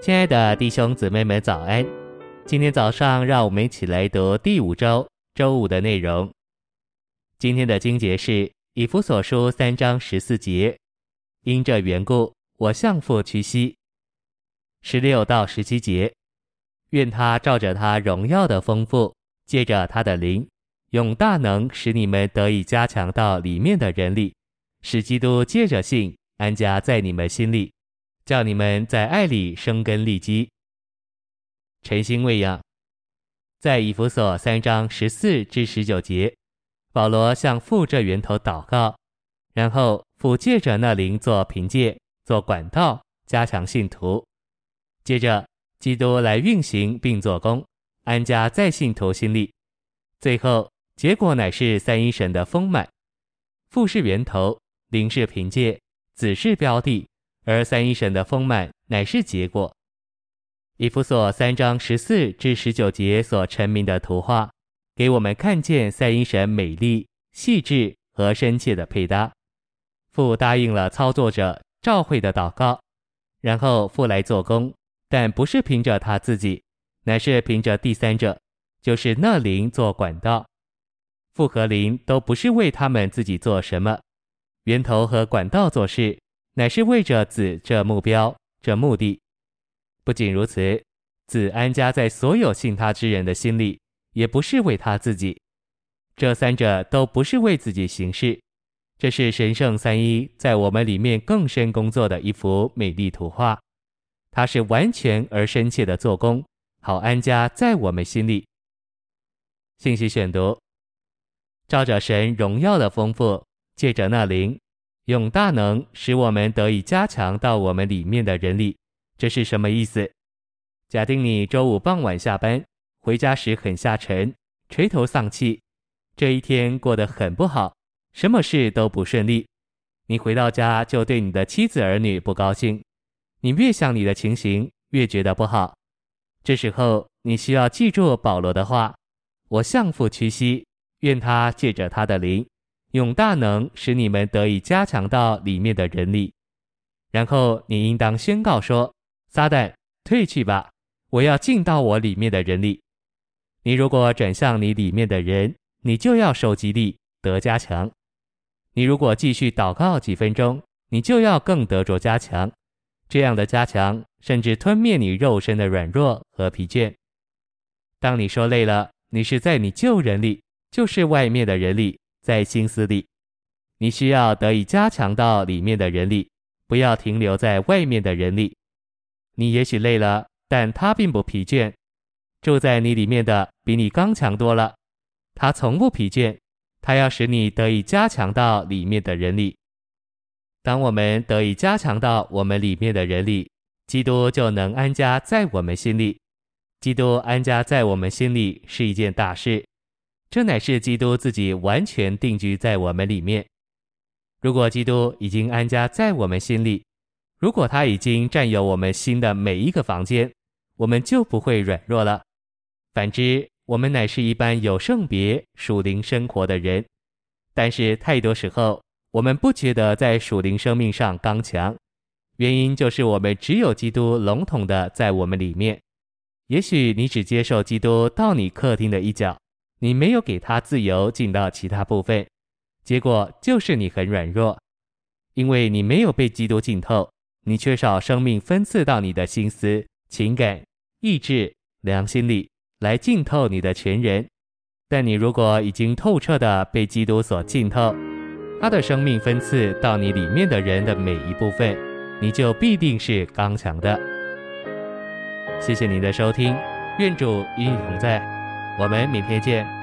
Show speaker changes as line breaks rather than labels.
亲爱的弟兄姊妹们，早安！今天早上，让我们一起来读第五周周五的内容。今天的经节是以弗所书三章十四节，因这缘故，我向父屈膝。十六到十七节，愿他照着他荣耀的丰富，借着他的灵，用大能使你们得以加强到里面的人里，使基督借着信安家在你们心里。叫你们在爱里生根立基，晨星喂养。在以弗所三章十四至十九节，保罗向父这源头祷告，然后父借着那灵做凭借、做管道，加强信徒。接着基督来运行并做工，安家在信徒心里。最后结果乃是三一神的丰满。父是源头，灵是凭借，子是标的。而三一神的丰满乃是结果。以弗所三章十四至十九节所陈明的图画，给我们看见三一神美丽、细致和深切的配搭。父答应了操作者召会的祷告，然后父来做工，但不是凭着他自己，乃是凭着第三者，就是那灵做管道。父和灵都不是为他们自己做什么，源头和管道做事。乃是为着子这目标、这目的。不仅如此，子安家在所有信他之人的心里，也不是为他自己。这三者都不是为自己行事，这是神圣三一在我们里面更深工作的一幅美丽图画。它是完全而深切的做工，好安家在我们心里。信息选读：照着神荣耀的丰富，借着那灵。用大能使我们得以加强到我们里面的人力，这是什么意思？假定你周五傍晚下班回家时很下沉，垂头丧气，这一天过得很不好，什么事都不顺利。你回到家就对你的妻子儿女不高兴，你越想你的情形越觉得不好。这时候你需要记住保罗的话：我向父屈膝，愿他借着他的灵。用大能使你们得以加强到里面的人力，然后你应当宣告说：“撒旦，退去吧！我要进到我里面的人里。”你如果转向你里面的人，你就要受激励，得加强。你如果继续祷告几分钟，你就要更得着加强。这样的加强甚至吞灭你肉身的软弱和疲倦。当你说累了，你是在你旧人力，就是外面的人力。在心思里，你需要得以加强到里面的人力，不要停留在外面的人力。你也许累了，但他并不疲倦。住在你里面的比你刚强多了，他从不疲倦。他要使你得以加强到里面的人力。当我们得以加强到我们里面的人力，基督就能安家在我们心里。基督安家在我们心里是一件大事。这乃是基督自己完全定居在我们里面。如果基督已经安家在我们心里，如果他已经占有我们心的每一个房间，我们就不会软弱了。反之，我们乃是一般有圣别属灵生活的人，但是太多时候，我们不觉得在属灵生命上刚强，原因就是我们只有基督笼统的在我们里面。也许你只接受基督到你客厅的一角。你没有给他自由进到其他部分，结果就是你很软弱，因为你没有被基督浸透，你缺少生命分赐到你的心思、情感、意志、良心里来浸透你的全人。但你如果已经透彻的被基督所浸透，他的生命分赐到你里面的人的每一部分，你就必定是刚强的。谢谢您的收听，愿主与你同在。我们明天见。